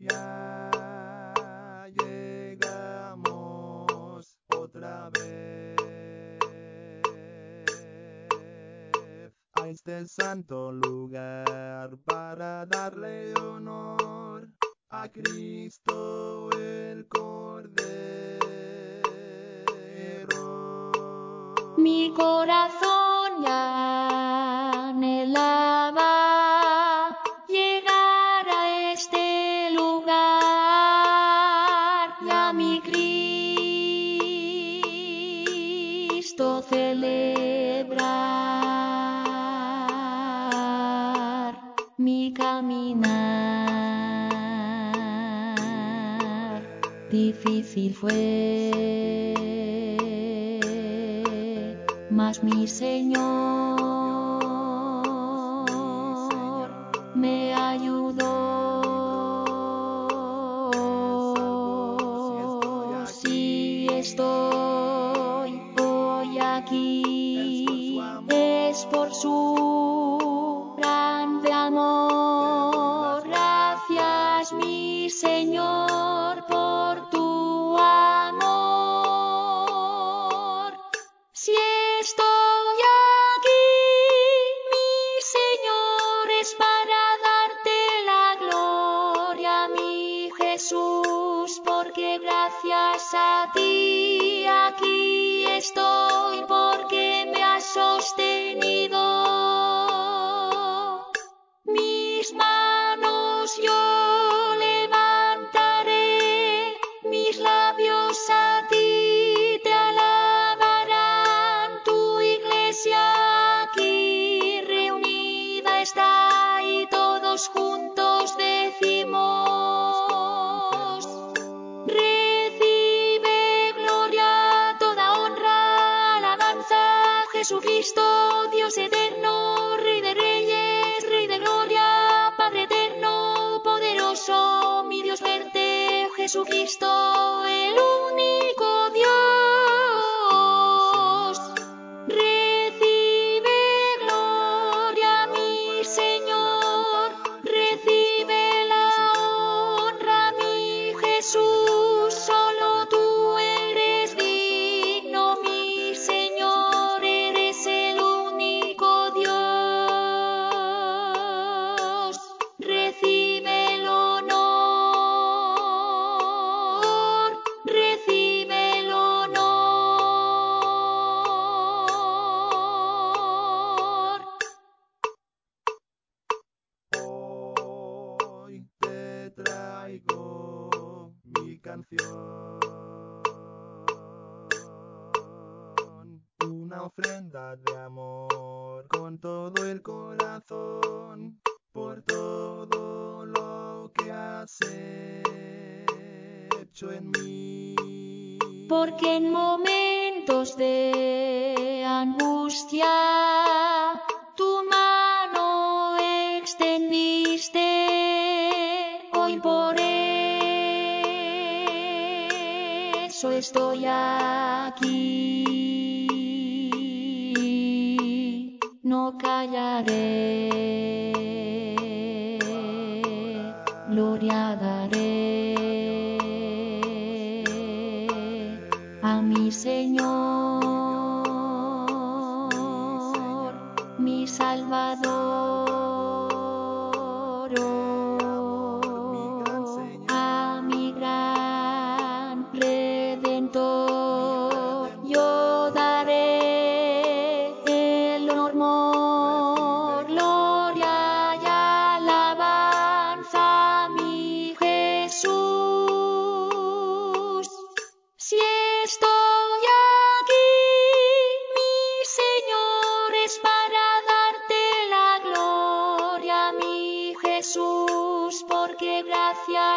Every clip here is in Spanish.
Ya llegamos otra vez a este santo lugar para darle honor a Cristo el Cordero. Mi corazón. Difícil fue, mas mi Señor me ayudó. Si estoy hoy aquí, es por su ofrenda de amor con todo el corazón por todo lo que has hecho en mí. Porque en momentos de angustia tu mano extendiste hoy por eso estoy aquí callaré. Gloria daré a mi Señor, mi Salvador.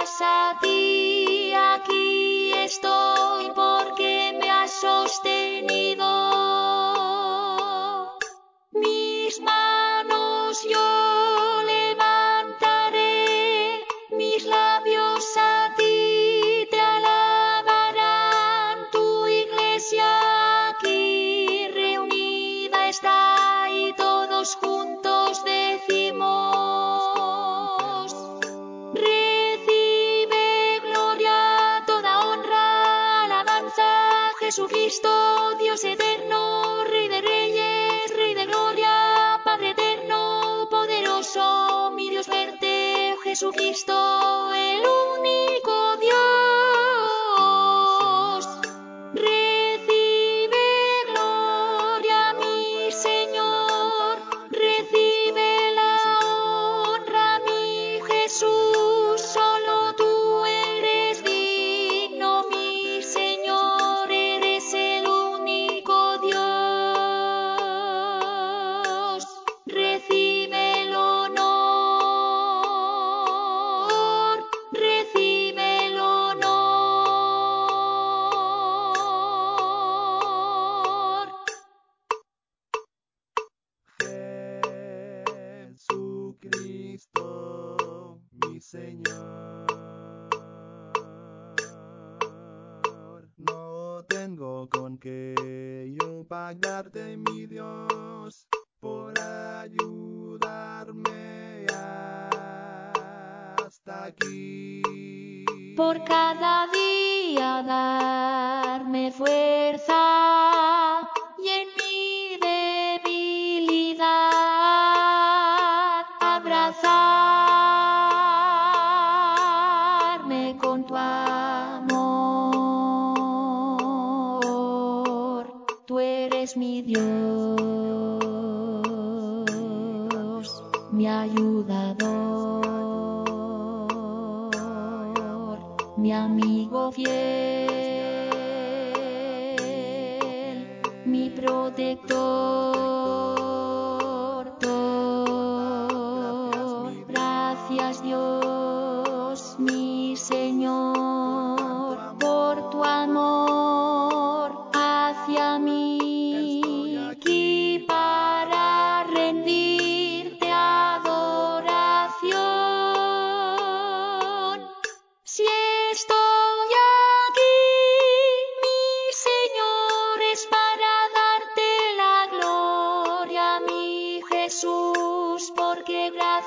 gracias a ti. acho que quiero pagarte, mi Dios, por ayudarme hasta aquí. Por cada día darme fuerza. mi Dios, mi ayudador, mi amigo fiel.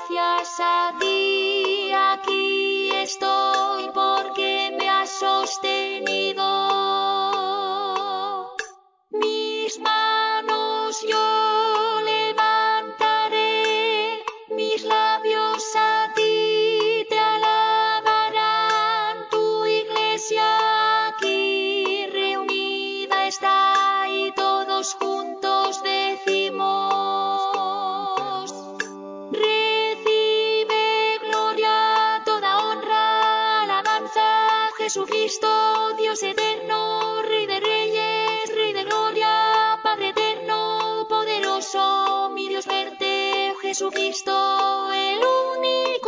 yourself. Jesucristo, Dios eterno, Rey de Reyes, Rey de Gloria, Padre eterno, poderoso, mi Dios verte, Jesucristo, el único.